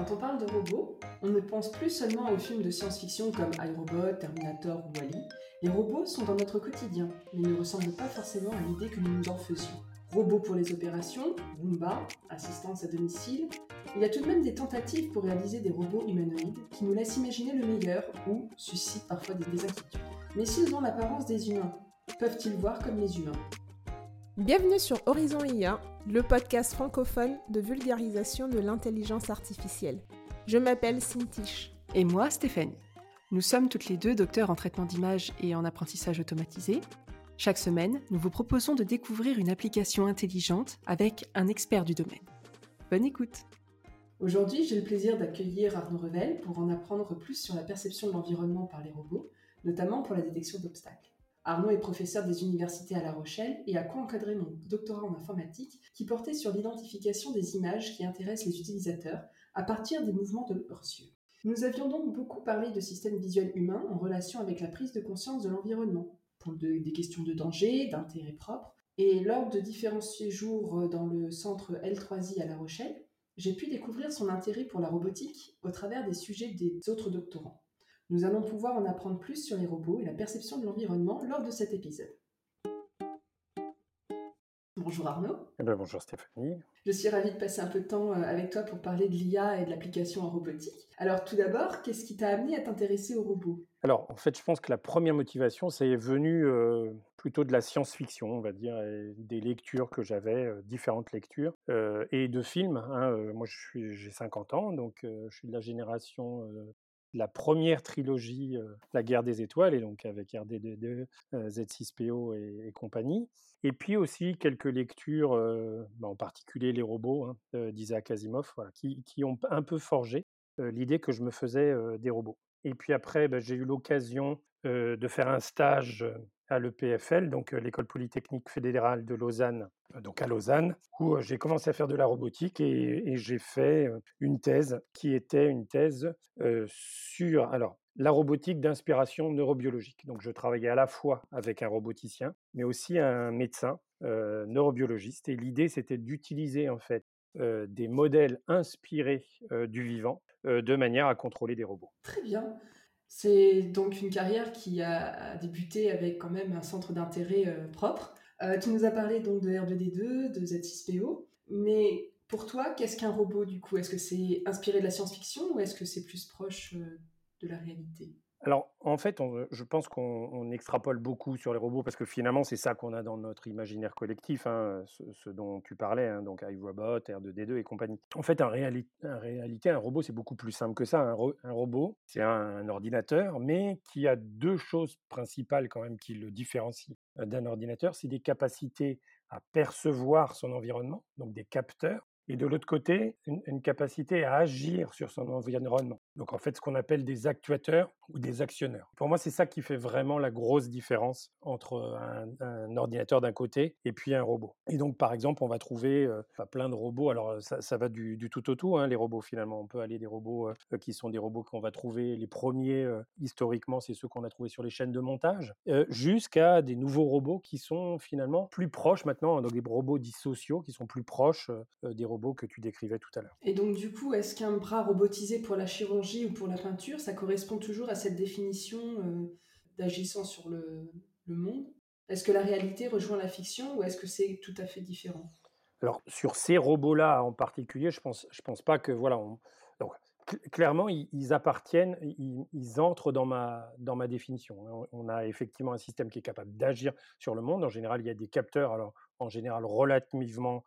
Quand on parle de robots, on ne pense plus seulement aux films de science-fiction comme iRobot, Terminator ou Wally. Les robots sont dans notre quotidien, mais ne ressemblent pas forcément à l'idée que nous nous en faisions. Robots pour les opérations, Roomba, assistance à domicile. Il y a tout de même des tentatives pour réaliser des robots humanoïdes qui nous laissent imaginer le meilleur ou suscitent parfois des inquiétudes. Mais s'ils ont l'apparence des humains, peuvent-ils voir comme les humains? Bienvenue sur Horizon IA, le podcast francophone de vulgarisation de l'intelligence artificielle. Je m'appelle Cintiche. Et moi, Stéphanie. Nous sommes toutes les deux docteurs en traitement d'image et en apprentissage automatisé. Chaque semaine, nous vous proposons de découvrir une application intelligente avec un expert du domaine. Bonne écoute Aujourd'hui, j'ai le plaisir d'accueillir Arnaud Revel pour en apprendre plus sur la perception de l'environnement par les robots, notamment pour la détection d'obstacles. Arnaud est professeur des universités à La Rochelle et a co-encadré mon doctorat en informatique qui portait sur l'identification des images qui intéressent les utilisateurs à partir des mouvements de leurs yeux. Nous avions donc beaucoup parlé de systèmes visuels humains en relation avec la prise de conscience de l'environnement, pour des questions de danger, d'intérêt propre. Et lors de différents séjours dans le centre L3I à La Rochelle, j'ai pu découvrir son intérêt pour la robotique au travers des sujets des autres doctorants. Nous allons pouvoir en apprendre plus sur les robots et la perception de l'environnement lors de cet épisode. Bonjour Arnaud. Eh ben, bonjour Stéphanie. Je suis ravie de passer un peu de temps euh, avec toi pour parler de l'IA et de l'application en robotique. Alors tout d'abord, qu'est-ce qui t'a amené à t'intéresser aux robots? Alors en fait, je pense que la première motivation, c'est venu euh, plutôt de la science-fiction, on va dire, et des lectures que j'avais, euh, différentes lectures, et de films. Hein, moi, j'ai 50 ans, donc je suis de la génération la première trilogie, La guerre des étoiles, et donc avec RDD2, Z6PO et, compagnie. Et puis aussi quelques lectures, bah, en particulier Les robots hein, d'Isaac Asimov, qui, ont un peu forgé l'idée que je me faisais des robots. Et puis après, bah, j'ai eu l'occasion de faire un stage à l'EPFL, donc l'école polytechnique fédérale de Lausanne, donc à Lausanne, où j'ai commencé à faire de la robotique et, j'ai fait une thèse qui était une thèse sur alors la robotique d'inspiration neurobiologique. Donc je travaillais à la fois avec un roboticien, mais aussi un médecin neurobiologiste. Et l'idée c'était d'utiliser en fait des modèles inspirés du vivant de manière à contrôler des robots. Très bien. C'est donc une carrière qui a débuté avec quand même un centre d'intérêt euh, propre. Euh, tu nous as parlé donc de R2D2, de Z6PO, mais pour toi, qu'est-ce qu'un robot du coup? Est-ce que c'est inspiré de la science-fiction ou est-ce que c'est plus proche euh, de la réalité? Alors, en fait, je pense qu'on extrapole beaucoup sur les robots parce que finalement, c'est ça qu'on a dans notre imaginaire collectif, hein, ce, dont tu parlais, hein, donc iRobot, R2D2 et compagnie. En fait, en, réalité, un robot, c'est beaucoup plus simple que ça. Un, robot, c'est un, ordinateur, mais qui a deux choses principales quand même qui le différencient euh, d'un ordinateur. C'est des capacités à percevoir son environnement, donc des capteurs, et de l'autre côté, une, capacité à agir sur son environnement. Donc en fait, ce qu'on appelle des actuateurs ou des actionneurs. Pour moi, c'est ça qui fait vraiment la grosse différence entre un, ordinateur d'un côté et puis un robot. Et donc, par exemple, on va trouver euh, plein de robots. Alors, ça, va du, tout au tout, hein, les robots finalement. On peut aller des robots euh, qui sont des robots qu'on va trouver. Les premiers, euh, historiquement, c'est ceux qu'on a trouvés sur les chaînes de montage, jusqu'à des nouveaux robots qui sont finalement plus proches maintenant, hein, donc des robots dits sociaux qui sont plus proches des robots que tu décrivais tout à l'heure. Et donc, du coup, est-ce qu'un bras robotisé pour la chirurgie ou pour la peinture, ça correspond toujours à cette définition euh, d'agissant sur le, monde? Est-ce que la réalité rejoint la fiction ou est-ce que c'est tout à fait différent? Alors, sur ces robots-là en particulier, je pense, je pense pas que. Voilà, donc, clairement, ils, appartiennent, ils, entrent dans ma, dans ma définition. On a effectivement un système qui est capable d'agir sur le monde. En général, il y a des capteurs, alors en général relativement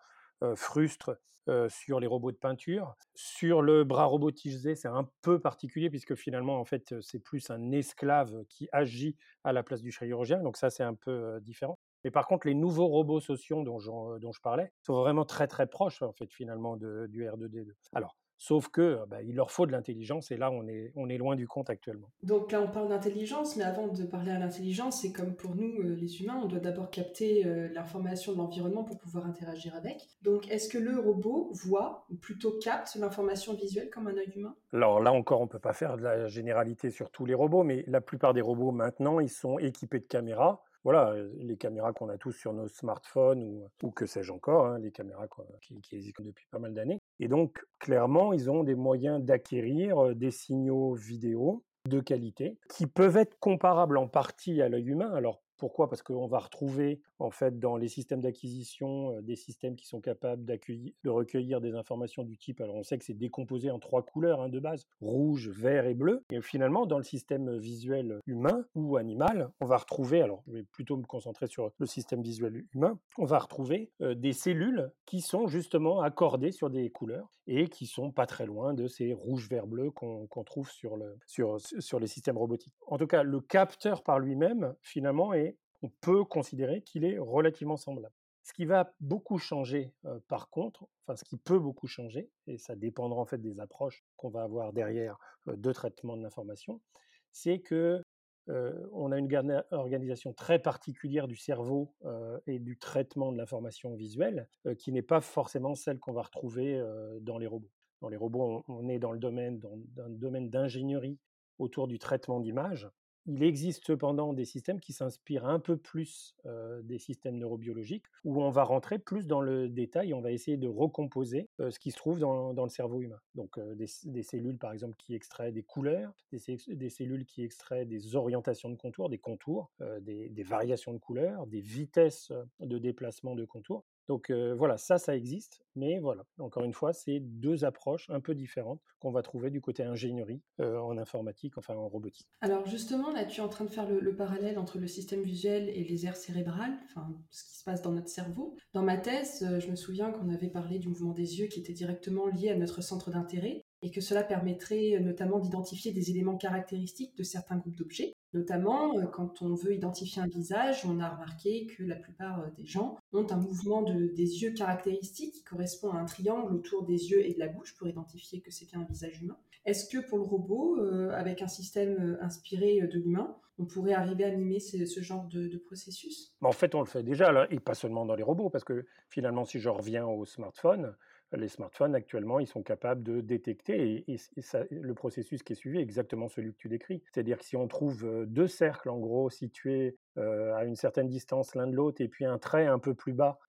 frustre euh, sur les robots de peinture. Sur le bras robotisé, c'est un peu particulier puisque finalement, en fait, c'est plus un esclave qui agit à la place du chirurgien. Donc ça, c'est un peu euh, différent. Mais par contre, les nouveaux robots sociaux dont, dont, je parlais sont vraiment très très proches en fait finalement de, du R2D2. Alors, Sauf que bah, il leur faut de l'intelligence et là on est, on est loin du compte actuellement. Donc là on parle d'intelligence, mais avant de parler à l'intelligence, c'est comme pour nous euh, les humains, on doit d'abord capter euh, l'information de l'environnement pour pouvoir interagir avec. Donc est-ce que le robot voit ou plutôt capte l'information visuelle comme un œil humain? Alors là encore on peut pas faire de la généralité sur tous les robots, mais la plupart des robots maintenant ils sont équipés de caméras voilà, les caméras qu'on a tous sur nos smartphones ou, que sais-je encore, hein, les caméras qui, existent depuis pas mal d'années. Et donc, clairement, ils ont des moyens d'acquérir des signaux vidéo de qualité qui peuvent être comparables en partie à l'œil humain. Alors, pourquoi? Parce qu'on va retrouver en fait dans les systèmes d'acquisition des systèmes qui sont capables de recueillir des informations du type. Alors on sait que c'est décomposé en trois couleurs hein, de base rouge, vert et bleu. Et finalement dans le système visuel humain ou animal, on va retrouver. Alors je vais plutôt me concentrer sur le système visuel humain. On va retrouver des cellules qui sont justement accordées sur des couleurs et qui sont pas très loin de ces rouge, vert, bleu qu'on trouve sur, le, sur, sur les systèmes robotiques. En tout cas, le capteur par lui-même finalement est on peut considérer qu'il est relativement semblable. Ce qui va beaucoup changer, par contre, enfin ce qui peut beaucoup changer, et ça dépendra en fait des approches qu'on va avoir derrière de traitement de l'information, c'est que on a une organisation très particulière du cerveau et du traitement de l'information visuelle qui n'est pas forcément celle qu'on va retrouver dans les robots. Dans les robots, on, est dans le domaine, dans le domaine d'ingénierie autour du traitement d'images il existe cependant des systèmes qui s'inspirent un peu plus des systèmes neurobiologiques, où on va rentrer plus dans le détail on va essayer de recomposer ce qui se trouve dans, le cerveau humain. Donc des, cellules, par exemple, qui extraient des couleurs, des, cellules qui extraient des orientations de contours, des contours, des, des, variations de couleurs, des vitesses de déplacement de contours. Donc voilà, ça, ça existe, mais voilà, encore une fois, c'est deux approches un peu différentes qu'on va trouver du côté ingénierie en informatique, enfin en robotique. Alors justement, là, tu es en train de faire le, parallèle entre le système visuel et les aires cérébrales, enfin ce qui se passe dans notre cerveau. Dans ma thèse, je me souviens qu'on avait parlé du mouvement des yeux qui était directement lié à notre centre d'intérêt et que cela permettrait notamment d'identifier des éléments caractéristiques de certains groupes d'objets. Notamment, euh, quand on veut identifier un visage, on a remarqué que la plupart euh, des gens ont un mouvement de, des yeux caractéristique qui correspond à un triangle autour des yeux et de la bouche pour identifier que c'est bien un visage humain. Est-ce que pour le robot, euh, avec un système inspiré de l'humain, on pourrait arriver à mimer ce, genre de, processus? En fait, on le fait déjà, et pas seulement dans les robots, parce que finalement, si je reviens au smartphone, les smartphones actuellement, ils sont capables de détecter, et, le processus qui est suivi est exactement celui que tu décris. C'est-à-dire que si on trouve deux cercles, en gros, situés à une certaine distance l'un de l'autre, et puis un trait un peu plus bas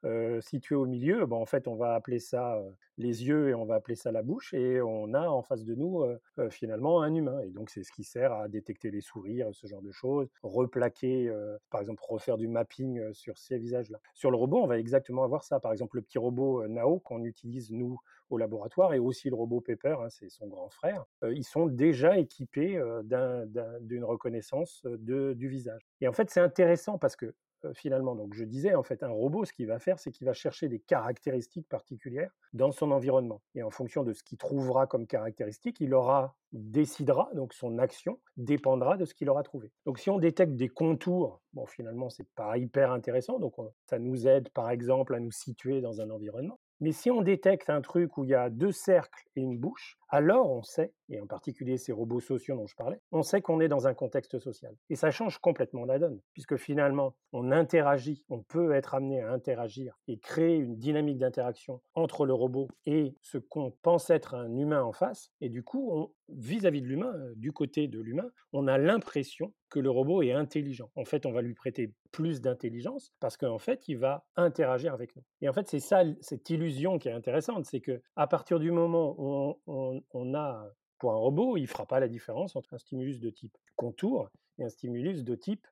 situé au milieu, bon, en fait, on va appeler ça les yeux et on va appeler ça la bouche, et on a en face de nous finalement un humain. Et donc, c'est ce qui sert à détecter les sourires, ce genre de choses, replaquer, par exemple, refaire du mapping sur ces visages-là. Sur le robot, on va exactement avoir ça. Par exemple, le petit robot Nao qu'on utilise, nous, au laboratoire, et aussi le robot Pepper, hein, c'est son grand frère, ils sont déjà équipés d'une reconnaissance de, du visage. Et en fait, c'est intéressant parce que finalement. Donc je disais, en fait, un robot, ce qu'il va faire, c'est qu'il va chercher des caractéristiques particulières dans son environnement. Et en fonction de ce qu'il trouvera comme caractéristiques, il aura, décidera, donc son action dépendra de ce qu'il aura trouvé. Donc si on détecte des contours, bon, finalement, c'est pas hyper intéressant. Donc ça nous aide, par exemple, à nous situer dans un environnement. Mais si on détecte un truc où il y a deux cercles et une bouche, alors on sait, et en particulier ces robots sociaux dont je parlais, on sait qu'on est dans un contexte social. Et ça change complètement la donne, puisque finalement, on interagit, on peut être amené à interagir et créer une dynamique d'interaction entre le robot et ce qu'on pense être un humain en face. Et du coup, vis-à-vis de l'humain, euh, du côté de l'humain, on a l'impression que le robot est intelligent. En fait, on va lui prêter plus d'intelligence parce qu'en fait, il va interagir avec nous. Et en fait, c'est ça, cette illusion qui est intéressante, c'est que à partir du moment où on, a pour un robot, il ne fera pas la différence entre un stimulus de type contour et un stimulus de type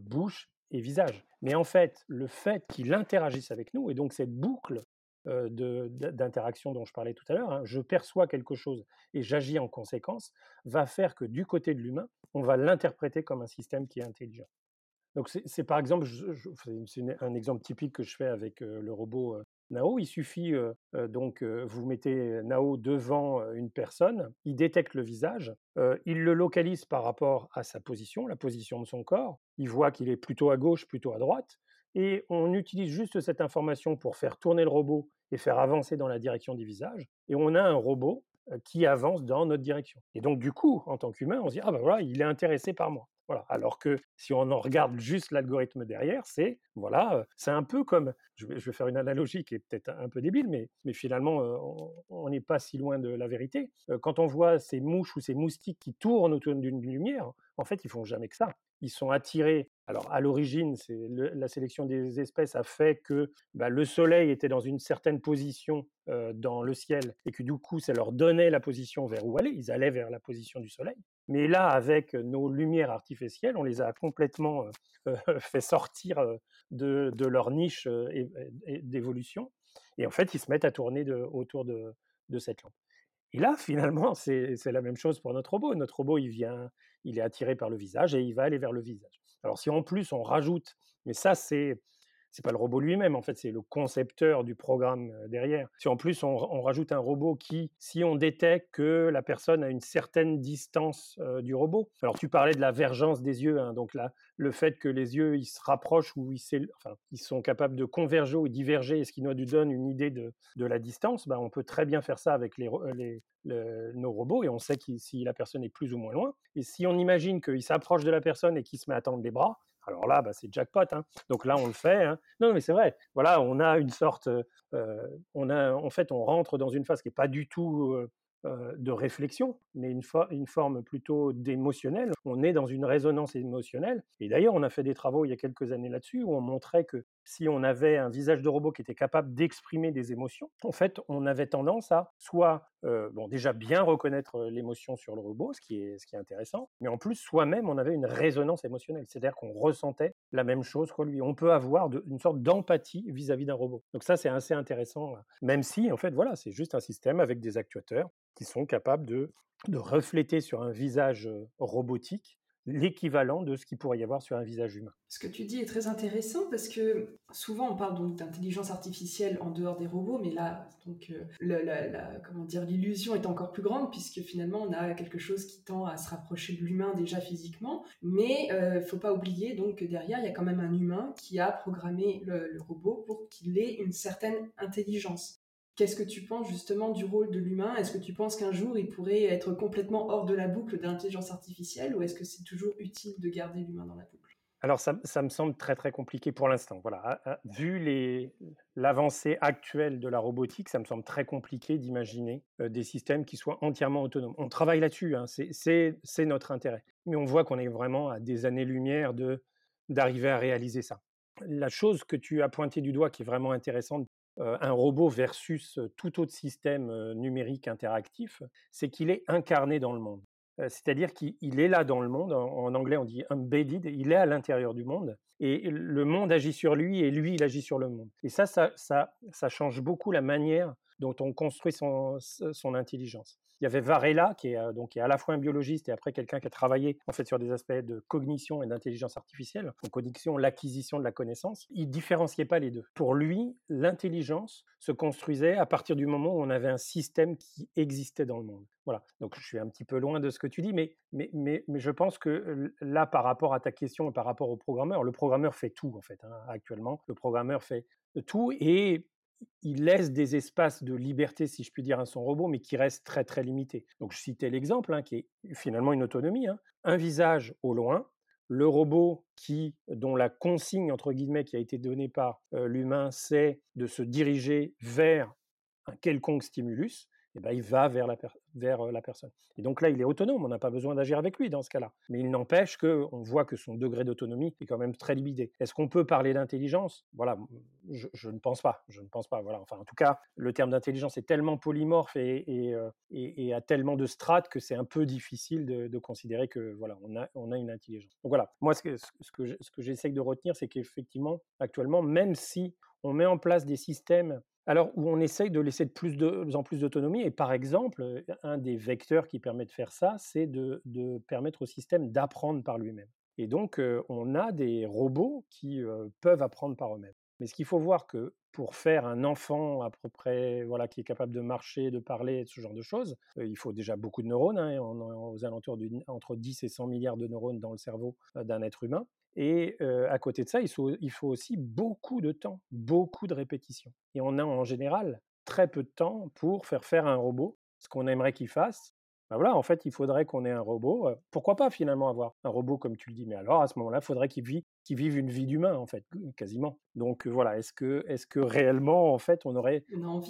bouche et visage. Mais en fait, le fait qu'il interagisse avec nous, et donc cette boucle euh, d'interaction dont je parlais tout à l'heure, hein, je perçois quelque chose et j'agis en conséquence, va faire que du côté de l'humain, on va l'interpréter comme un système qui est intelligent. Donc c'est par exemple, un exemple typique que je fais avec euh, le robot Nao. Il suffit donc, vous mettez Nao devant une personne, il détecte le visage, il le localise par rapport à sa position, la position de son corps, il voit qu'il est plutôt à gauche, plutôt à droite, et on utilise juste cette information pour faire tourner le robot et faire avancer dans la direction du visage, et on a un robot qui avance dans notre direction. Et donc, du coup, en tant qu'humain, on se dit, ah ben voilà, il est intéressé par moi. Alors que si on en regarde juste l'algorithme derrière, c'est voilà, c'est un peu comme, je vais, faire une analogie qui est peut-être un peu débile, mais, mais finalement, on n'est pas si loin de la vérité. Quand on voit ces mouches ou ces moustiques qui tournent autour d'une lumière, en fait, ils font jamais que ça. Ils sont attirés. Alors, à l'origine, la sélection des espèces a fait que bah, le Soleil était dans une certaine position dans le ciel et que du coup, ça leur donnait la position vers où aller. Ils allaient vers la position du Soleil. Mais là, avec nos lumières artificielles, on les a complètement fait sortir de, leur niche d'évolution. Et en fait, ils se mettent à tourner autour de, de cette lampe. Et là, finalement, c'est la même chose pour notre robot. Notre robot, il vient, il est attiré par le visage et il va aller vers le visage. Alors si en plus on rajoute, mais ça c'est c'est pas le robot lui-même, en fait, c'est le concepteur du programme derrière. Si en plus on, rajoute un robot qui, si on détecte que la personne a une certaine distance du robot, alors tu parlais de la vergence des yeux, hein, donc là, le fait que les yeux ils se rapprochent ou ils, sont capables de converger ou diverger, ce qui nous donne une idée de, la distance, ben, on peut très bien faire ça avec les, nos robots et on sait si la personne est plus ou moins loin. Et si on imagine qu'il s'approche de la personne et qu'il se met à tendre les bras, alors là, bah, c'est jackpot. Hein. Donc là, on le fait. Hein. Non, mais c'est vrai. Voilà, on a une sorte. Euh, on a, en fait, on rentre dans une phase qui n'est pas du tout euh, euh, de réflexion, mais une, une forme plutôt d'émotionnel. On est dans une résonance émotionnelle. Et d'ailleurs, on a fait des travaux il y a quelques années là-dessus où on montrait que si on avait un visage de robot qui était capable d'exprimer des émotions, en fait, on avait tendance à soit, euh, bon, déjà bien reconnaître l'émotion sur le robot, ce qui est, ce qui est intéressant, mais en plus, soi-même, on avait une résonance émotionnelle, c'est-à-dire qu'on ressentait la même chose que lui. On peut avoir une sorte d'empathie vis-à-vis d'un robot. Donc ça, c'est assez intéressant, même si, en fait, voilà, c'est juste un système avec des actuateurs qui sont capables de, refléter sur un visage robotique l'équivalent de ce qu'il pourrait y avoir sur un visage humain. Ce que tu dis est très intéressant parce que souvent on parle donc d'intelligence artificielle en dehors des robots, mais là, donc, la, comment dire, l'illusion est encore plus grande puisque finalement on a quelque chose qui tend à se rapprocher de l'humain déjà physiquement, mais il euh, faut pas oublier donc que derrière il y a quand même un humain qui a programmé le robot pour qu'il ait une certaine intelligence. Qu'est-ce que tu penses justement du rôle de l'humain? Est-ce que tu penses qu'un jour il pourrait être complètement hors de la boucle d'intelligence artificielle ou est-ce que c'est toujours utile de garder l'humain dans la boucle? Alors ça, me semble très très compliqué pour l'instant. Voilà, vu l'avancée actuelle de la robotique, ça me semble très compliqué d'imaginer euh, des systèmes qui soient entièrement autonomes. On travaille là-dessus, hein, c'est notre intérêt, mais on voit qu'on est vraiment à des années-lumière de d'arriver à réaliser ça. La chose que tu as pointée du doigt qui est vraiment intéressante un robot versus tout autre système numérique interactif, c'est qu'il est incarné dans le monde. C'est-à-dire qu'il est là dans le monde, en, anglais on dit embedded, il est à l'intérieur du monde, et le monde agit sur lui et lui il agit sur le monde. Et ça, ça, ça, change beaucoup la manière dont on construit son, son intelligence. Il y avait Varela, qui est, donc, qui est à la fois un biologiste et après quelqu'un qui a travaillé en fait sur des aspects de cognition et d'intelligence artificielle, donc cognition, l'acquisition de la connaissance. Il différenciait pas les deux. Pour lui, l'intelligence se construisait à partir du moment où on avait un système qui existait dans le monde. Voilà. Donc je suis un petit peu loin de ce que tu dis, mais, mais, mais, mais je pense que là, par rapport à ta question et par rapport au programmeur, le programmeur fait tout en fait. Hein, actuellement, le programmeur fait tout et il laisse des espaces de liberté, si je puis dire, à son robot, mais qui restent très très limités. Donc je citais l'exemple, hein, qui est finalement une autonomie. Hein. Un visage au loin, le robot qui, dont la consigne entre guillemets qui a été donnée par euh, l'humain, c'est de se diriger vers un quelconque stimulus, eh ben, il va vers la, vers la personne. Et donc là, il est autonome, on n'a pas besoin d'agir avec lui dans ce cas-là. Mais il n'empêche qu'on voit que son degré d'autonomie est quand même très limité. Est-ce qu'on peut parler d'intelligence? Voilà, je, ne pense pas. Je ne pense pas. Voilà. Enfin, en tout cas, le terme d'intelligence est tellement polymorphe et, a tellement de strates que c'est un peu difficile de, considérer que voilà, on a, on a une intelligence. Donc voilà, moi, ce que, ce que j'essaie de retenir, c'est qu'effectivement, actuellement, même si on met en place des systèmes alors où on essaye de laisser de plus, en plus d'autonomie. Et par exemple, un des vecteurs qui permet de faire ça, c'est de, permettre au système d'apprendre par lui-même. Et donc, on a des robots qui peuvent apprendre par eux-mêmes. Mais ce qu'il faut voir que pour faire un enfant à peu près, voilà, qui est capable de marcher, de parler, ce genre de choses, il faut déjà beaucoup de neurones. Hein, on aux alentours entre 10 et 100 milliards de neurones dans le cerveau d'un être humain. Et à côté de ça, il faut, aussi beaucoup de temps, beaucoup de répétitions. Et on a en général très peu de temps pour faire faire un robot ce qu'on aimerait qu'il fasse Ben voilà, en fait, il faudrait qu'on ait un robot. pourquoi pas finalement avoir un robot comme tu le dis Mais alors à ce moment-là, il faudrait qu'il qui vivent une vie d'humain en fait, quasiment. Donc voilà, est-ce que, est que réellement en fait on aurait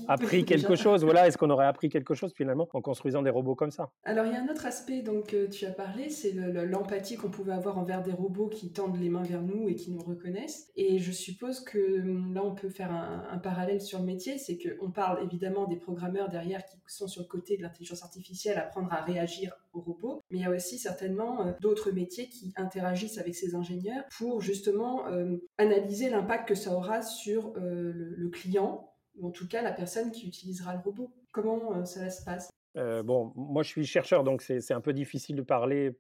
appris quelque chose? Voilà, est-ce qu'on aurait appris quelque chose finalement en construisant des robots comme ça? Alors il y a un autre aspect donc tu as parlé, c'est l'empathie qu'on pouvait avoir envers des robots qui tendent les mains vers nous et qui nous reconnaissent. Et je suppose que hum, là on peut faire un, parallèle sur le métier, c'est qu'on parle évidemment des programmeurs derrière qui sont sur le côté de l'intelligence artificielle, apprendre à réagir mais il y a aussi certainement euh, d'autres métiers qui interagissent avec ces ingénieurs pour justement euh, analyser l'impact que ça aura sur euh, le, client, ou en tout cas la personne qui utilisera le robot. Comment euh, ça se passe? Bon, moi je suis chercheur, donc c'est un peu difficile de parler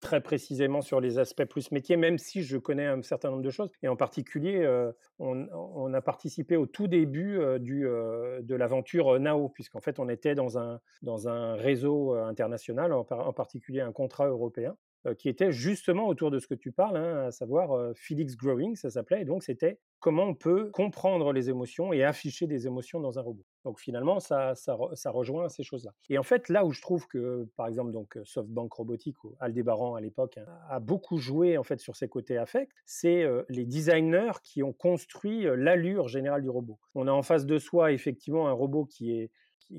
très précisément sur les aspects plus métiers, même si je connais un certain nombre de choses. Et en particulier, on, a participé au tout début du, de l'aventure NAO, puisqu'en fait, on était dans un réseau international, en, particulier un contrat européen, qui était justement autour de ce que tu parles, hein, à savoir Felix Growing, ça s'appelait. Et donc, c'était comment on peut comprendre les émotions et afficher des émotions dans un robot. Donc finalement, ça, ça, rejoint ces choses-là. Et en fait, là où je trouve que, par exemple, donc SoftBank Robotique ou Aldébaran à l'époque hein, a beaucoup joué en fait sur ces côtés affects, c'est les designers qui ont construit l'allure générale du robot. On a en face de soi effectivement un robot qui est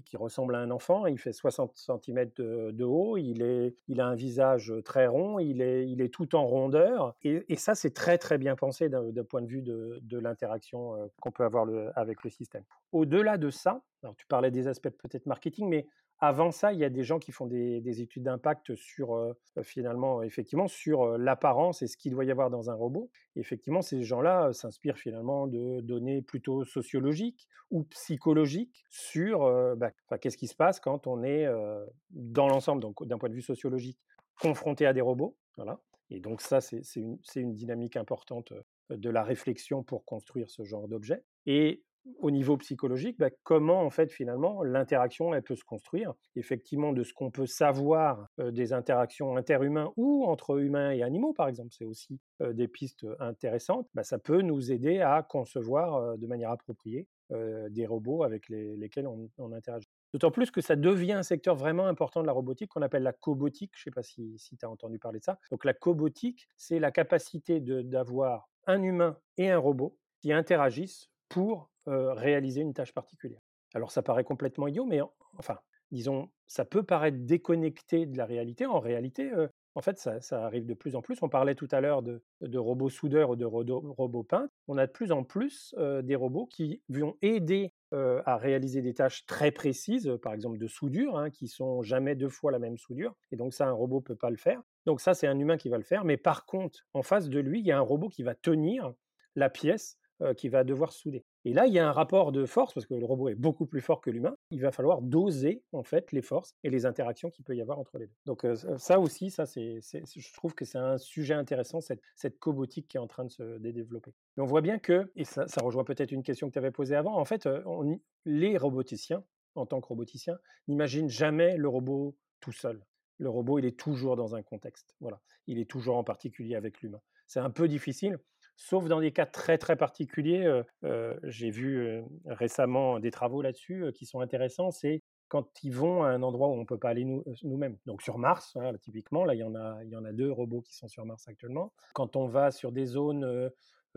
qui, ressemble à un enfant. Il fait 60 cm de, haut, il, est, il a un visage très rond, il est, il est tout en rondeur. Et, ça, c'est très très bien pensé d'un point de vue de, l'interaction qu'on peut avoir avec le système. Au-delà de ça, alors tu parlais des aspects peut-être marketing, mais avant ça, il y a des gens qui font des, études d'impact sur euh, euh, finalement, effectivement, sur euh, l'apparence et ce qu'il doit y avoir dans un robot. effectivement, ces gens-là s'inspirent finalement de données plutôt sociologiques ou psychologiques sur bah, qu'est-ce qui se passe quand on est dans l'ensemble, donc d'un point de vue sociologique, confronté à des robots. Voilà. Et donc ça, c'est une, dynamique importante de la réflexion pour construire ce genre d'objet. Et au niveau psychologique, bah, comment en fait finalement l'interaction elle peut se construire. Effectivement, de ce qu'on peut savoir des interactions interhumains ou entre humains et animaux, par exemple, c'est aussi des pistes intéressantes. Bah, ça peut nous aider à concevoir de manière appropriée des robots avec lesquels on, interagit. D'autant plus que ça devient un secteur vraiment important de la robotique qu'on appelle la cobotique. Je ne sais pas si, si tu as entendu parler de ça. Donc la cobotique, c'est la capacité d'avoir un humain et un robot qui interagissent pour réaliser une tâche particulière. Alors ça paraît complètement idiot, mais enfin, disons, ça peut paraître déconnecté de la réalité. En réalité, en fait, ça, arrive de plus en plus. On parlait tout à l'heure de, robots soudeurs ou de robots peintres. On a de plus en plus des robots qui vont aider à réaliser des tâches très précises, par exemple de soudure, hein, qui sont jamais deux fois la même soudure. Et donc ça, un robot peut pas le faire. Donc ça, c'est un humain qui va le faire. Mais par contre, en face de lui, il y a un robot qui va tenir la pièce qui va devoir souder. Et là, il y a un rapport de force, parce que le robot est beaucoup plus fort que l'humain. Il va falloir doser en fait les forces et les interactions qu'il peut y avoir entre les deux. Donc ça aussi, ça c'est, je trouve que c'est un sujet intéressant, cette, cette cobotique qui est en train de se développer. Mais on voit bien que, et ça, rejoint peut-être une question que tu avais posée avant, en fait, on, les roboticiens, en tant que roboticiens, n'imaginent jamais le robot tout seul. Le robot, il est toujours dans un contexte. Voilà. Il est toujours en particulier avec l'humain. C'est un peu difficile sauf dans des cas très très particuliers. J'ai vu récemment des travaux là-dessus qui sont intéressants. C'est quand ils vont à un endroit où on ne peut pas aller nous-mêmes. Donc sur Mars, hein, typiquement, là il y, en a, il y en a deux robots qui sont sur Mars actuellement. Quand on va sur des zones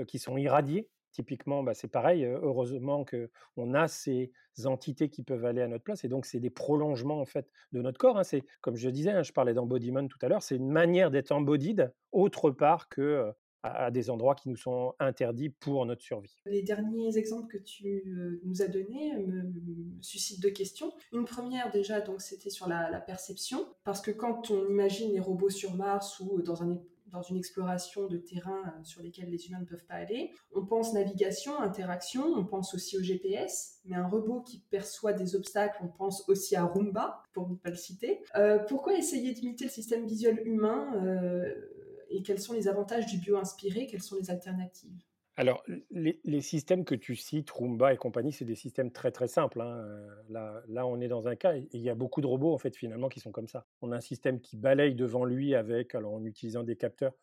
qui sont irradiées, typiquement, bah, c'est pareil. heureusement qu'on a ces entités qui peuvent aller à notre place. Et donc, c'est des prolongements en fait de notre corps. Hein. C'est comme je disais, hein, je parlais d'embodiment tout à l'heure. C'est une manière d'être embodied autre part que à, des endroits qui nous sont interdits pour notre survie. Les derniers exemples que tu euh, nous as donnés me, suscitent deux questions. Une première déjà, donc c'était sur la, perception, parce que quand on imagine les robots sur Mars ou dans un dans une exploration de terrain euh, sur lesquels les humains ne peuvent pas aller. On pense navigation, interaction, on pense aussi au GPS, mais un robot qui perçoit des obstacles, on pense aussi à Roomba, pour ne pas le citer. Euh, pourquoi essayer d'imiter le système visuel humain et quels sont les avantages du bio-inspiré Quelles sont les alternatives? Alors, les, systèmes que tu cites, Roomba et compagnie, c'est des systèmes très très simples. Hein. Là, là, on est dans un cas, il y a beaucoup de robots en fait finalement qui sont comme ça. On a un système qui balaye devant lui avec, alors en utilisant des capteurs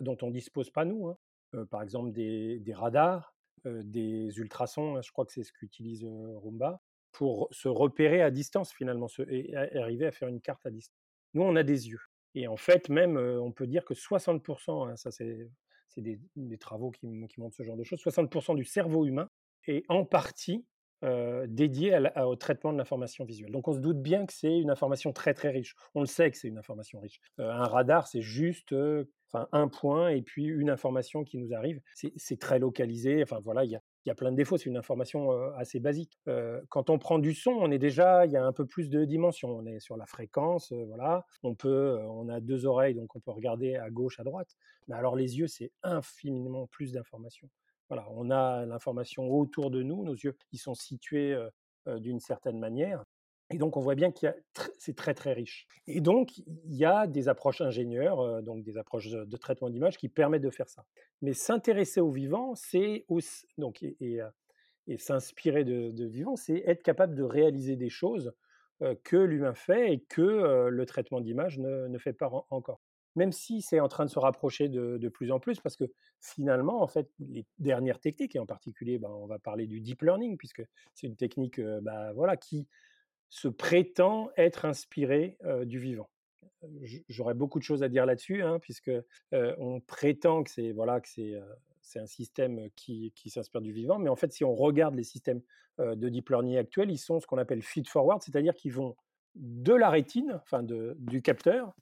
dont on dispose pas nous. Hein. Euh, par exemple des, radars, euh, des ultrasons. Hein, je crois que c'est ce qu'utilise euh, Roomba. pour se repérer à distance finalement et arriver à faire une carte à distance. Nous, on a des yeux. Et en fait, même, on peut dire que 60%, hein, ça c'est des, travaux qui, montrent ce genre de choses, 60% du cerveau humain est en partie dédié au traitement de l'information visuelle. Donc on se doute bien que c'est une information très très riche. On le sait que c'est une information riche. un radar, c'est juste un point et puis une information qui nous arrive. C'est très localisé. Enfin voilà, il y a, y a plein de défauts. C'est une information assez basique. quand on prend du son, on est déjà, il y a un peu plus de dimensions. On est sur la fréquence, voilà. On peut, on a deux oreilles, donc on peut regarder à gauche, à droite. Mais alors les yeux, c'est infiniment plus d'informations. Voilà, on a l'information autour de nous, nos yeux, ils sont situés d'une certaine manière. Et donc, on voit bien que c'est très, très riche. Et donc, il y a des approches ingénieurs, donc des approches de traitement d'image qui permettent de faire ça. Mais s'intéresser au vivant, c'est donc et, s'inspirer de, vivant, c'est être capable de réaliser des choses que l'humain fait et que le traitement d'image ne, ne, fait pas encore même si c'est en train de se rapprocher de, plus en plus, parce que finalement, en fait, les dernières techniques, et en particulier, ben, on va parler du deep learning, puisque c'est une technique ben, voilà, qui se prétend être inspirée du vivant. J'aurais beaucoup de choses à dire là-dessus, hein, puisque on prétend que c'est voilà que c'est c'est un système qui, qui s'inspire du vivant, mais en fait, si on regarde les systèmes de deep learning actuels, ils sont ce qu'on appelle feed forward, c'est-à-dire qu'ils vont de la rétine, enfin de, du capteur,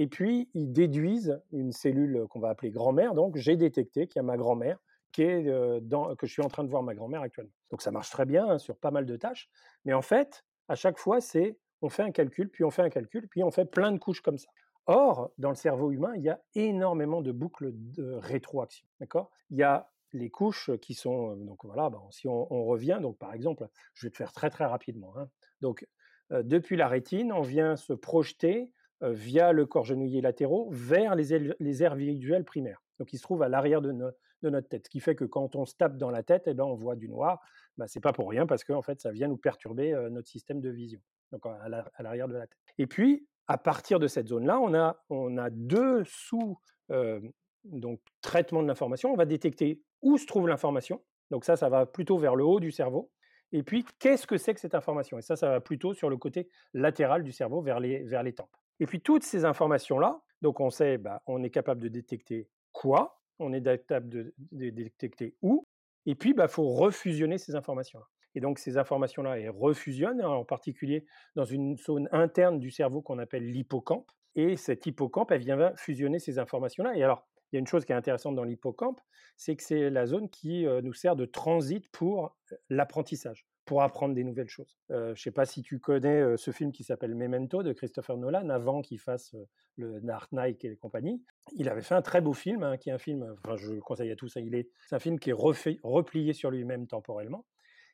et puis, ils déduisent une cellule qu'on va appeler grand-mère. Donc, j'ai détecté qu'il y a ma grand-mère que je suis en train de voir ma grand-mère actuellement. Donc, ça marche très bien hein, sur pas mal de tâches. Mais en fait, à chaque fois, c'est on fait un calcul, puis on fait un calcul, puis on fait plein de couches comme ça. Or, dans le cerveau humain, il y a énormément de boucles de rétroaction. D'accord? Il y a les couches qui sont donc voilà. si on, revient, donc par exemple, je vais te faire très très rapidement. Hein. Donc, depuis la rétine, on vient se projeter euh, via le corps genouillé latéraux vers les, les aires visuelles primaires. Donc, il se trouve à l'arrière de, notre tête, ce qui fait que quand on se tape dans la tête, eh ben, on voit du noir. Bah, c'est pas pour rien parce que en fait, ça vient nous perturber notre système de vision, donc à l'arrière de la tête. Et puis, à partir de cette zone-là, on a, on a deux sous euh, donc traitement de l'information. On va détecter où se trouve l'information. Donc ça, ça va plutôt vers le haut du cerveau. Et puis, qu'est-ce que c'est que cette information? Et ça, ça va plutôt sur le côté latéral du cerveau, vers les, vers les tempes. Et puis toutes ces informations-là, donc on sait, bah, on est capable de détecter quoi, on est capable de, détecter où, et puis il bah, faut refusionner ces informations-là. Et donc ces informations-là, elles refusionnent, en particulier dans une zone interne du cerveau qu'on appelle l'hippocampe. Et cet hippocampe, elle vient fusionner ces informations-là. Et alors, il y a une chose qui est intéressante dans l'hippocampe, c'est que c'est la zone qui euh, nous sert de transit pour euh, l'apprentissage pour apprendre des nouvelles choses. je ne sais pas si tu connais ce film qui s'appelle Memento de Christopher Nolan, avant qu'il fasse le Dark Knight et compagnie. Il avait fait un très beau film, hein, qui est un film, enfin, je le conseille à tous, hein, il est, c'est un film qui est replié sur lui-même temporellement.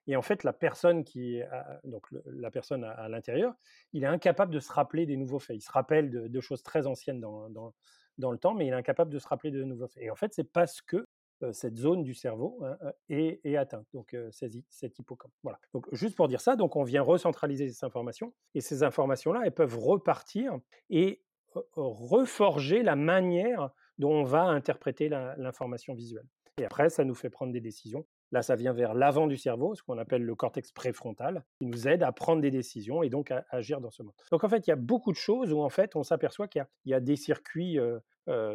Et en fait, la personne qui, donc la personne à, l'intérieur, il est incapable de se rappeler des nouveaux faits. Il se rappelle de, choses très anciennes dans, dans, dans, le temps, mais il est incapable de se rappeler de nouveaux faits. Et en fait, c'est parce que cette zone du cerveau hein, est, atteinte, donc cet hippocampe. Voilà. Donc juste pour dire ça, donc on vient recentraliser ces informations et ces informations-là, elles peuvent repartir et reforger la manière dont on va interpréter l'information visuelle. Et après, ça nous fait prendre des décisions. Là, ça vient vers l'avant du cerveau, ce qu'on appelle le cortex préfrontal, qui nous aide à prendre des décisions et donc à, agir dans ce monde. Donc en fait, il y a beaucoup de choses où en fait, on s'aperçoit qu'il y, a des circuits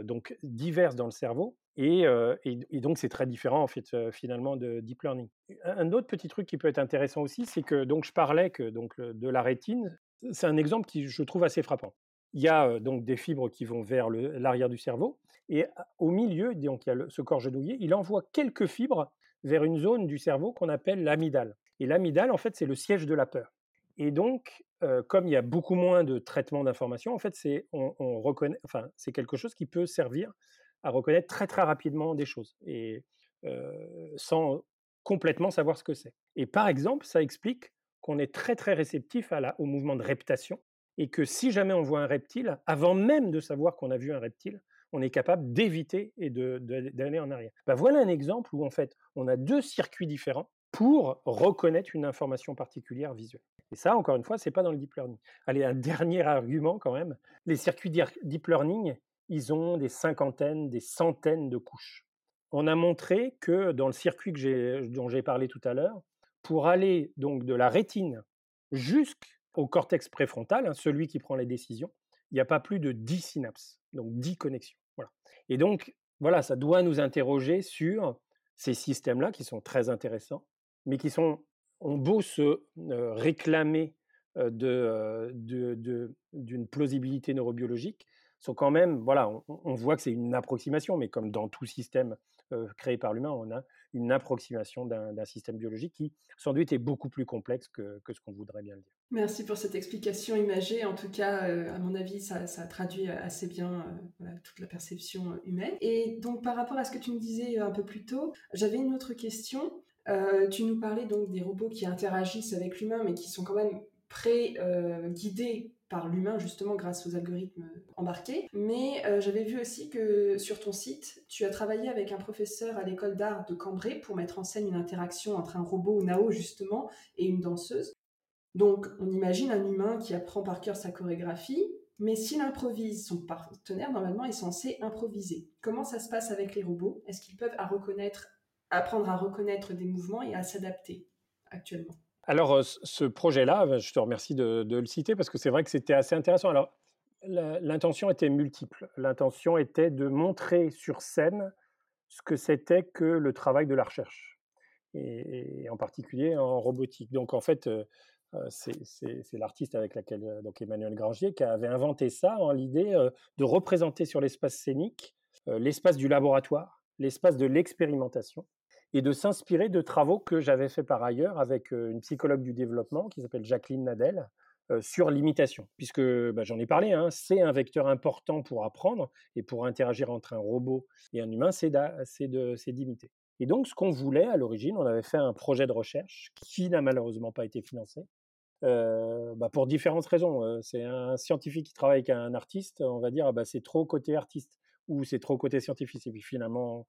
donc divers dans le cerveau et, donc, c'est très différent, en fait, finalement, de deep learning. Un autre petit truc qui peut être intéressant aussi, c'est que donc, je parlais donc, de la rétine. C'est un exemple qui, je trouve, assez frappant. Il y a donc des fibres qui vont vers l'arrière du cerveau, et au milieu, donc, il y a ce corps genouillé, il envoie quelques fibres vers une zone du cerveau qu'on appelle l'amidale. Et l'amidale, en fait, c'est le siège de la peur. Et donc, comme il y a beaucoup moins de traitement d'informations, en fait, c'est quelque chose qui peut servir à reconnaître très très rapidement des choses et sans complètement savoir ce que c'est. Et par exemple, ça explique qu'on est très très réceptif à la, au mouvement de reptation et que si jamais on voit un reptile, avant même de savoir qu'on a vu un reptile, on est capable d'éviter et d'aller en arrière. Ben voilà un exemple où en fait on a deux circuits différents pour reconnaître une information particulière visuelle. Et ça, encore une fois, c'est pas dans le deep learning. Allez, un dernier argument quand même. Les circuits deep learning, ils ont des cinquantaines, des centaines de couches. On a montré que dans le circuit que dont j'ai parlé tout à l'heure, pour aller donc de la rétine jusqu'au cortex préfrontal, hein, celui qui prend les décisions, il n'y a pas plus de 10 synapses, donc 10 connexions. Voilà. Et donc, voilà, ça doit nous interroger sur ces systèmes-là qui sont très intéressants, mais qui sont, ont beau se réclamer de, d'une plausibilité neurobiologique, sont quand même, voilà, on, voit que c'est une approximation, mais comme dans tout système créé par l'humain, on a une approximation d'un système biologique qui, sans doute, est beaucoup plus complexe que, ce qu'on voudrait bien le dire. Merci pour cette explication imagée. En tout cas, à mon avis, ça, traduit assez bien toute la perception humaine. Et donc, par rapport à ce que tu me disais un peu plus tôt, j'avais une autre question. tu nous parlais donc des robots qui interagissent avec l'humain, mais qui sont quand même pré-guidés par l'humain justement grâce aux algorithmes embarqués. Mais euh, j'avais vu aussi que sur ton site, tu as travaillé avec un professeur à l'école d'art de Cambrai pour mettre en scène une interaction entre un robot Nao justement et une danseuse. Donc on imagine un humain qui apprend par cœur sa chorégraphie, mais s'il improvise, son partenaire normalement est censé improviser. Comment ça se passe avec les robots? Est-ce qu'ils peuvent à reconnaître, apprendre à reconnaître des mouvements et à s'adapter actuellement? Alors, ce projet-là, bah, je te remercie de, le citer parce que c'est vrai que c'était assez intéressant. Alors, l'intention était multiple. L'intention était de montrer sur scène ce que c'était que le travail de la recherche, et, en particulier en robotique. Donc, en fait, c'est l'artiste avec laquelle, donc Emmanuel Grangier, qui avait inventé ça en l'idée de représenter sur l'espace scénique l'espace du laboratoire, l'espace de l'expérimentation, et de s'inspirer de travaux que j'avais fait par ailleurs avec une psychologue du développement qui s'appelle Jacqueline Nadel sur l'imitation, puisque bah, j'en ai parlé, hein, c'est un vecteur important pour apprendre et pour interagir entre un robot et un humain, c'est d'imiter. Et donc, ce qu'on voulait à l'origine, on avait fait un projet de recherche qui n'a malheureusement pas été financé. Bah, pour différentes raisons. C'est un scientifique qui travaille avec un artiste, on va dire ah bah, c'est trop côté artiste ou c'est trop côté scientifique. Et puis finalement,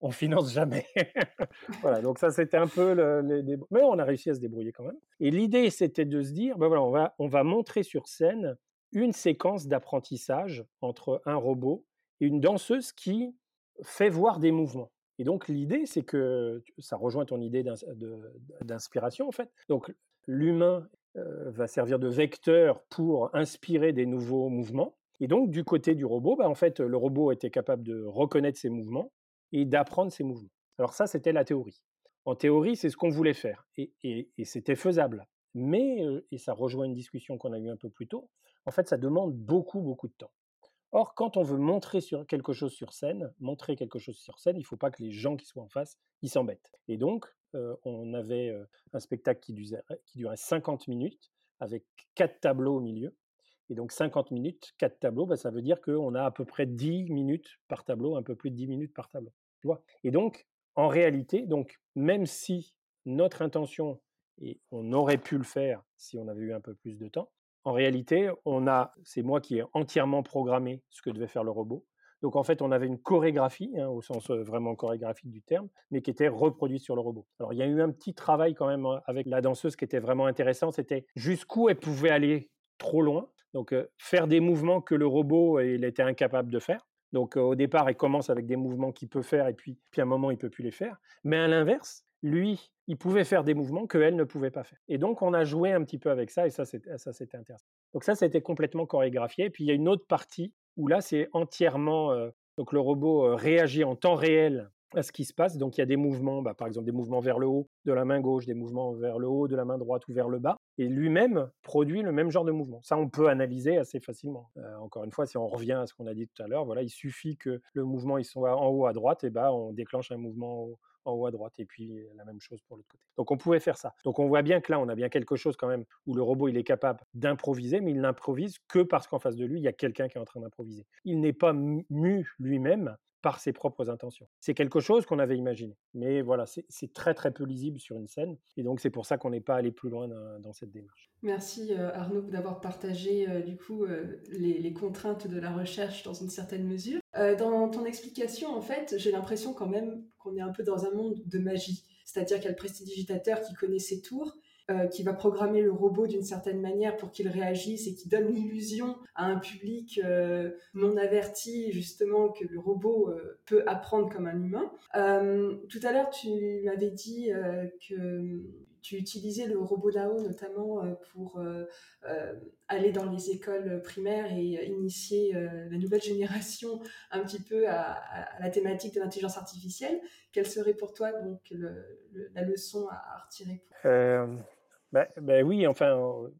on finance jamais. voilà, donc ça c'était un peu le, mais on a réussi à se débrouiller quand même. Et l'idée c'était de se dire, ben voilà, on va on va montrer sur scène une séquence d'apprentissage entre un robot et une danseuse qui fait voir des mouvements. Et donc l'idée c'est que ça rejoint ton idée d'inspiration en fait. Donc l'humain euh, va servir de vecteur pour inspirer des nouveaux mouvements. Et donc, du côté du robot, ben, en fait, le robot était capable de reconnaître ces mouvements et d'apprendre ces mouvements. Alors ça, c'était la théorie. En théorie, c'est ce qu'on voulait faire et, c'était faisable. Mais, et ça rejoint une discussion qu'on a eue un peu plus tôt, en fait, ça demande beaucoup, beaucoup de temps. Or, quand on veut montrer sur quelque chose sur scène, montrer quelque chose sur scène, il ne faut pas que les gens qui soient en face, ils s'embêtent. Et donc, on avait un spectacle qui durait, qui durait 50 minutes, avec quatre tableaux au milieu. Et donc 50 minutes, 4 tableaux, bah, ça veut dire qu'on a à peu près 10 minutes par tableau, un peu plus de 10 minutes par tableau. Tu vois? Et donc, en réalité, donc, même si notre intention, et on aurait pu le faire si on avait eu un peu plus de temps, en réalité, on a, c'est moi qui ai entièrement programmé ce que devait faire le robot. Donc en fait, on avait une chorégraphie, hein, au sens vraiment chorégraphique du terme, mais qui était reproduite sur le robot. Alors il y a eu un petit travail quand même hein, avec la danseuse qui était vraiment intéressant, c'était jusqu'où elle pouvait aller trop loin donc, faire des mouvements que le robot il était incapable de faire. Donc, au départ, il commence avec des mouvements qu'il peut faire et puis, puis à un moment, il peut plus les faire. Mais à l'inverse, lui, il pouvait faire des mouvements qu'elle ne pouvait pas faire. Et donc, on a joué un petit peu avec ça et ça, c'était intéressant. Donc, ça, c'était complètement chorégraphié. Et puis, il y a une autre partie où là, c'est entièrement. donc, le robot réagit en temps réel à ce qui se passe. Donc il y a des mouvements, bah, par exemple des mouvements vers le haut de la main gauche, des mouvements vers le haut de la main droite ou vers le bas, et lui-même produit le même genre de mouvement. Ça, on peut analyser assez facilement. Euh, encore une fois, si on revient à ce qu'on a dit tout à l'heure, voilà, il suffit que le mouvement soit en haut à droite, et bah on déclenche un mouvement en haut à droite, et puis la même chose pour l'autre côté. Donc on pouvait faire ça. Donc on voit bien que là, on a bien quelque chose quand même où le robot il est capable d'improviser, mais il n'improvise que parce qu'en face de lui, il y a quelqu'un qui est en train d'improviser. Il n'est pas mu lui-même par ses propres intentions. C'est quelque chose qu'on avait imaginé. Mais voilà, c'est très très peu lisible sur une scène. Et donc c'est pour ça qu'on n'est pas allé plus loin dans, cette démarche. Merci euh, Arnaud d'avoir partagé du coup les, contraintes de la recherche dans une certaine mesure. Dans ton explication, en fait, j'ai l'impression quand même qu'on est un peu dans un monde de magie. C'est-à-dire qu'il y a le prestidigitateur qui connaît ses tours euh, qui va programmer le robot d'une certaine manière pour qu'il réagisse et qui donne l'illusion à un public euh, non averti justement que le robot euh, peut apprendre comme un humain. tout à l'heure, tu m'avais dit que tu utilisais le robot Nao notamment pour aller dans les écoles primaires et initier la nouvelle génération un petit peu à, la thématique de l'intelligence artificielle. Quelle serait pour toi donc la leçon à, retirer ben, ben, oui, enfin,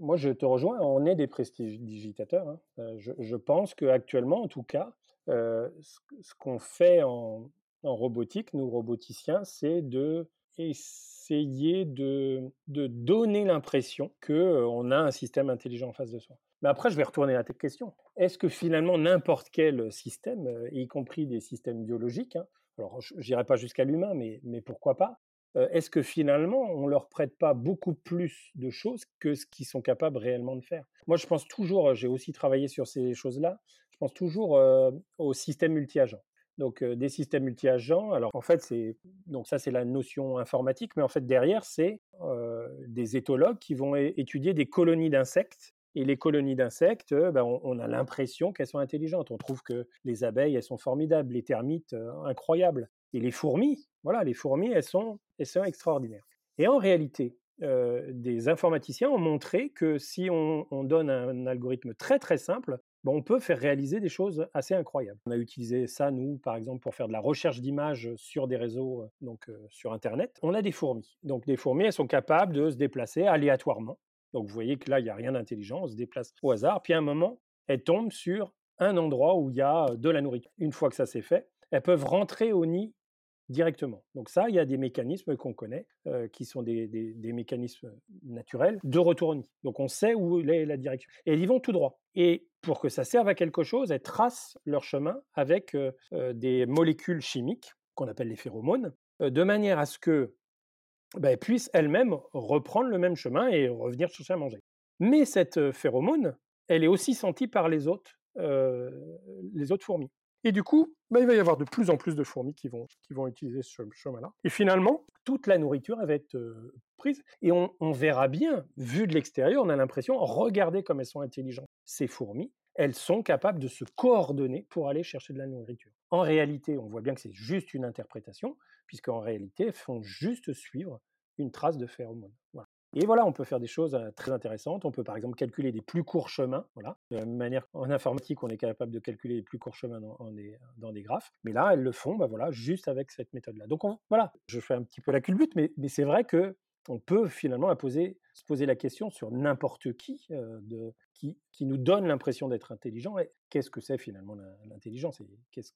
moi je te rejoins, on est des prestidigitateurs. Hein. Je, je, pense qu'actuellement, en tout cas, ce, qu'on fait en, robotique, nous roboticiens, c'est de essayer de, donner l'impression qu'on a un système intelligent en face de soi. Mais après, je vais retourner à ta question. Est-ce que finalement n'importe quel système, y compris des systèmes biologiques, hein, alors je n'irai pas jusqu'à l'humain, mais, mais pourquoi pas, est-ce que finalement on leur prête pas beaucoup plus de choses que ce qu'ils sont capables réellement de faire? Moi, je pense toujours, j'ai aussi travaillé sur ces choses-là, je pense toujours au système multi-agent. Donc des systèmes multi-agents, alors en fait c'est donc ça c'est la notion informatique, mais en fait derrière c'est des éthologues qui vont étudier des colonies d'insectes et les colonies d'insectes, ben, on, a l'impression qu'elles sont intelligentes. On trouve que les abeilles, elles sont formidables, les termites, incroyables. Et les fourmis, voilà, les fourmis, elles sont, elles sont extraordinaires. Et en réalité, des informaticiens ont montré que si on, donne un, algorithme très très simple, ben, on peut faire réaliser des choses assez incroyables. On a utilisé ça, nous, par exemple, pour faire de la recherche d'images sur des réseaux, donc sur Internet. On a des fourmis. Donc des fourmis, elles sont capables de se déplacer aléatoirement. Donc vous voyez que là, il n'y a rien d'intelligent, on se déplace au hasard. Puis à un moment, elles tombent sur un endroit où il y a de la nourriture. Une fois que ça s'est fait, elles peuvent rentrer au nid directement. Donc ça, il y a des mécanismes qu'on connaît, qui sont des, mécanismes naturels de retour au nid. Donc on sait où est la direction. Et elles y vont tout droit. Et pour que ça serve à quelque chose, elles tracent leur chemin avec des molécules chimiques qu'on appelle les phéromones, de manière à ce que bah, elles puissent elles-mêmes reprendre le même chemin et revenir chercher à manger. Mais cette phéromone, elle est aussi sentie par les autres, les autres fourmis. Et du coup, bah, il va y avoir de plus en plus de fourmis qui vont, qui vont utiliser ce chemin-là. Et finalement, toute la nourriture va être prise. Et on, verra bien, vu de l'extérieur, on a l'impression, regardez comme elles sont intelligentes. Ces fourmis, elles sont capables de se coordonner pour aller chercher de la nourriture. En réalité, on voit bien que c'est juste une interprétation, puisqu'en réalité, elles font juste suivre une trace de phéromones. Voilà. Et voilà, on peut faire des choses très intéressantes. On peut par exemple calculer des plus courts chemins. Voilà. De la même manière, en informatique, on est capable de calculer les plus courts chemins dans, des, graphes. Mais là, elles le font bah voilà, juste avec cette méthode-là. Donc voilà, je fais un petit peu la culbute, mais, mais c'est vrai que on peut finalement se poser la question sur n'importe qui, de, qui, qui nous donne l'impression d'être intelligent. Qu'est-ce que c'est finalement l'intelligence Qu'est-ce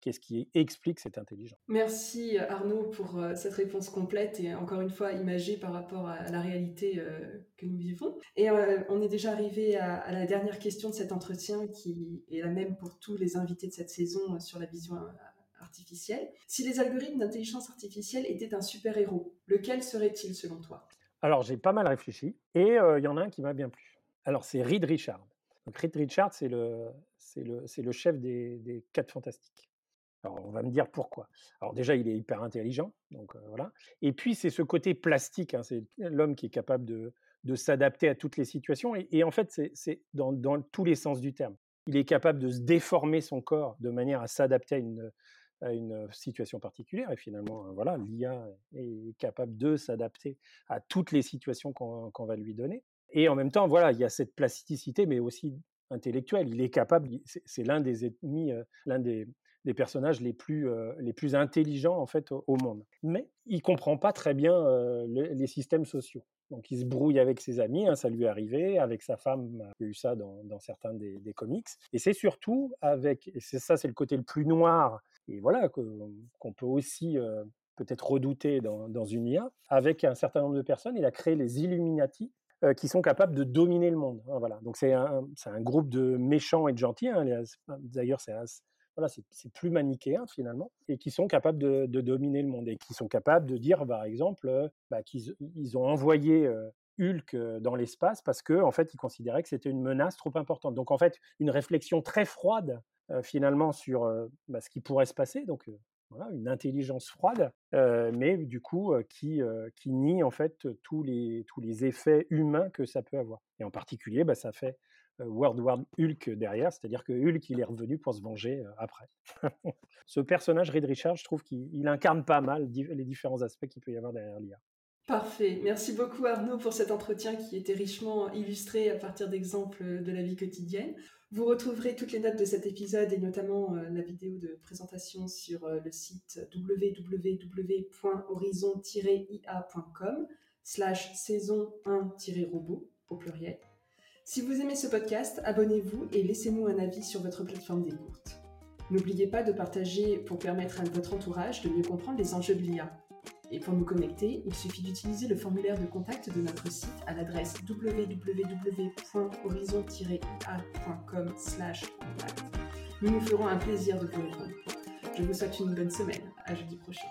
Qu'est-ce qui explique cette intelligence? Merci Arnaud pour euh, cette réponse complète et encore une fois imagée par rapport à la réalité euh, que nous vivons. Et euh, on est déjà arrivé à, la dernière question de cet entretien qui est la même pour tous les invités de cette saison sur la vision artificielle. Si les algorithmes d'intelligence artificielle étaient un super-héros, lequel serait-il selon toi? Alors j'ai pas mal réfléchi et il y en a un qui m'a bien plu. Alors c'est Reed Richard. Donc Reed Richard, c'est le, le, le, chef des, des quatre fantastiques. Alors on va me dire pourquoi. Alors déjà, il est hyper intelligent, donc voilà. Et puis c'est ce côté plastique, hein, c'est l'homme qui est capable de, de s'adapter à toutes les situations. Et, en fait, c'est dans, dans, tous les sens du terme. Il est capable de se déformer son corps de manière à s'adapter à une, à une situation particulière. Et finalement, voilà, l'IA est capable de s'adapter à toutes les situations qu'on va lui donner. Et en même temps, voilà, il y a cette plasticité, mais aussi intellectuelle. Il est capable, c'est l'un des ennemis, l'un des, personnages les plus, les plus intelligents en fait au, monde. Mais il comprend pas très bien les systèmes sociaux. Donc il se brouille avec ses amis, hein, ça lui est arrivé, avec sa femme, il y a eu ça dans, certains des, comics. Et c'est surtout avec, et ça c'est le côté le plus noir, et voilà, qu'on peut aussi peut-être redouter dans, une IA, avec un certain nombre de personnes, il a créé les Illuminati, euh, qui sont capables de dominer le monde. Hein, voilà. Donc c'est un, un, groupe de méchants et de gentils. Hein, d'ailleurs, c'est voilà, c'est plus manichéen finalement, et qui sont capables de, dominer le monde et qui sont capables de dire, par exemple, euh, bah, qu'ils ils ont envoyé euh, Hulk dans l'espace parce que en fait, ils considéraient que c'était une menace trop importante. Donc en fait, une réflexion très froide finalement sur bah, ce qui pourrait se passer. Donc une intelligence froide, mais du coup qui, qui nie en fait tous les, tous les effets humains que ça peut avoir. Et en particulier, bah, ça fait World War Hulk derrière, c'est-à-dire que Hulk il est revenu pour se venger après. Ce personnage, Reed Richards, je trouve qu'il incarne pas mal les différents aspects qu'il peut y avoir derrière l'IA. Parfait. Merci beaucoup Arnaud pour cet entretien qui était richement illustré à partir d'exemples de la vie quotidienne. Vous retrouverez toutes les notes de cet épisode et notamment euh, la vidéo de présentation sur euh, le site www.horizon-ia.com slash saison 1-robot au pluriel. Si vous aimez ce podcast, abonnez-vous et laissez-nous un avis sur votre plateforme d'écoute. N'oubliez pas de partager pour permettre à votre entourage de mieux comprendre les enjeux de l'IA. Et pour nous connecter, il suffit d'utiliser le formulaire de contact de notre site à l'adresse www.horizon-ia.com/contact. Nous nous ferons un plaisir de vous répondre. Je vous souhaite une bonne semaine. À jeudi prochain.